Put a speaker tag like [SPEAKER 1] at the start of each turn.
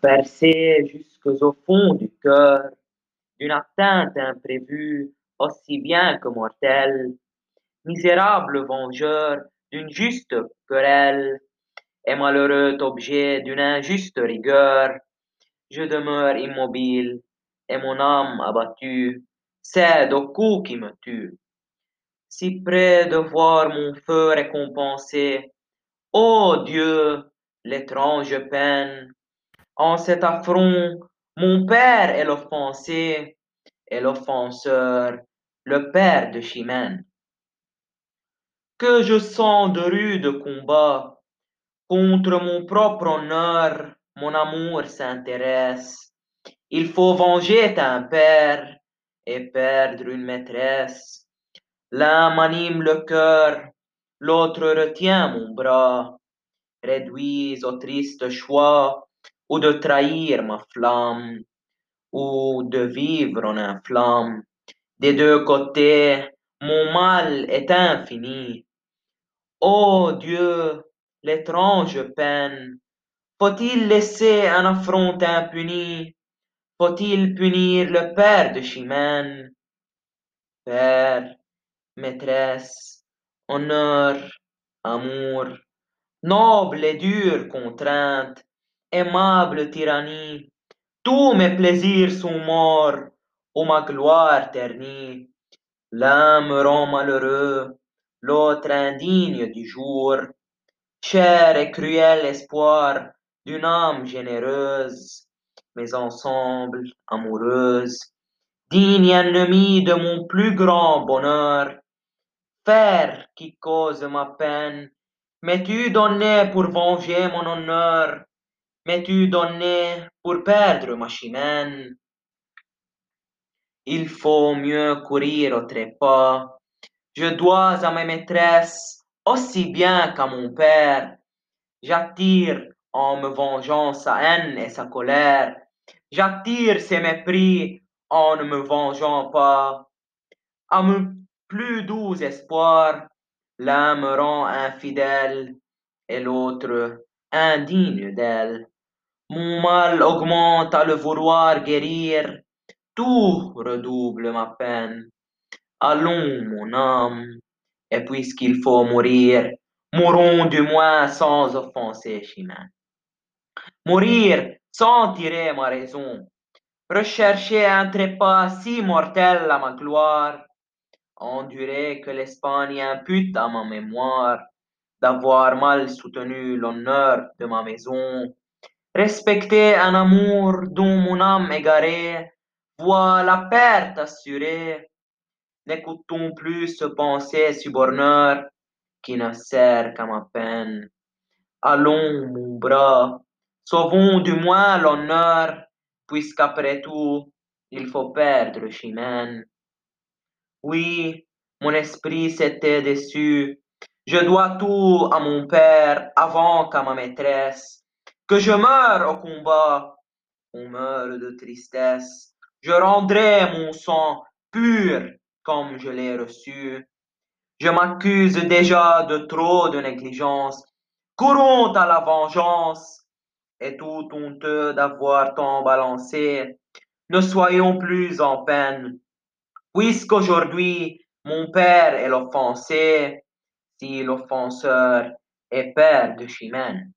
[SPEAKER 1] percé jusqu'au fond du cœur. D'une atteinte imprévue aussi bien que mortelle, misérable vengeur d'une juste querelle, et malheureux objet d'une injuste rigueur, je demeure immobile, et mon âme abattue cède au coup qui me tue. Si près de voir mon feu récompensé, ô Dieu, l'étrange peine, en cet affront, mon père est l'offensé, et l'offenseur, le père de Chimène. Que je sens de rudes combats, contre mon propre honneur, mon amour s'intéresse. Il faut venger un père et perdre une maîtresse. L'un m'anime le cœur, l'autre retient mon bras, réduis au triste choix ou de trahir ma flamme, ou de vivre en inflamme. Des deux côtés, mon mal est infini. Ô Dieu, l'étrange peine, faut-il laisser un affront impuni? Faut-il punir le père de Chimène? Père, maîtresse, honneur, amour, noble et dure contrainte, aimable tyrannie, tous mes plaisirs sont morts, ô ma gloire ternie. L'un me rend malheureux, l'autre indigne du jour, cher et cruel espoir d'une âme généreuse, mais ensemble amoureuse, digne ennemi de mon plus grand bonheur, Père qui cause ma peine, m'es-tu donné pour venger mon honneur, m'es-tu donné pour perdre ma chimène? Il faut mieux courir au trépas, je dois à ma maîtresse aussi bien qu'à mon père, j'attire en me vengeant sa haine et sa colère, j'attire ses mépris en ne me vengeant pas. À mon plus doux espoir, l'un me rend infidèle et l'autre indigne d'elle. Mon mal augmente à le vouloir guérir, tout redouble ma peine. Allons, mon âme, et puisqu'il faut mourir, mourons du moins sans offenser Chimène. Mourir sans tirer ma raison, rechercher un trépas si mortel à ma gloire, endurer que l'Espagne impute à ma mémoire. D'avoir mal soutenu l'honneur de ma maison, respecter un amour dont mon âme égarée voit la perte assurée. N'écoutons plus ce pensée suborneur qui ne sert qu'à ma peine. Allons, mon bras, sauvons du moins l'honneur, puisqu'après tout, il faut perdre Chimène. Oui, mon esprit s'était déçu. Je dois tout à mon père avant qu'à ma maîtresse. Que je meure au combat, on meurt de tristesse. Je rendrai mon sang pur comme je l'ai reçu. Je m'accuse déjà de trop de négligence. Courons à la vengeance. Et tout honteux d'avoir tant balancé, ne soyons plus en peine. Puisqu'aujourd'hui mon père est l'offensé, si l'offenseur est père de Chimène.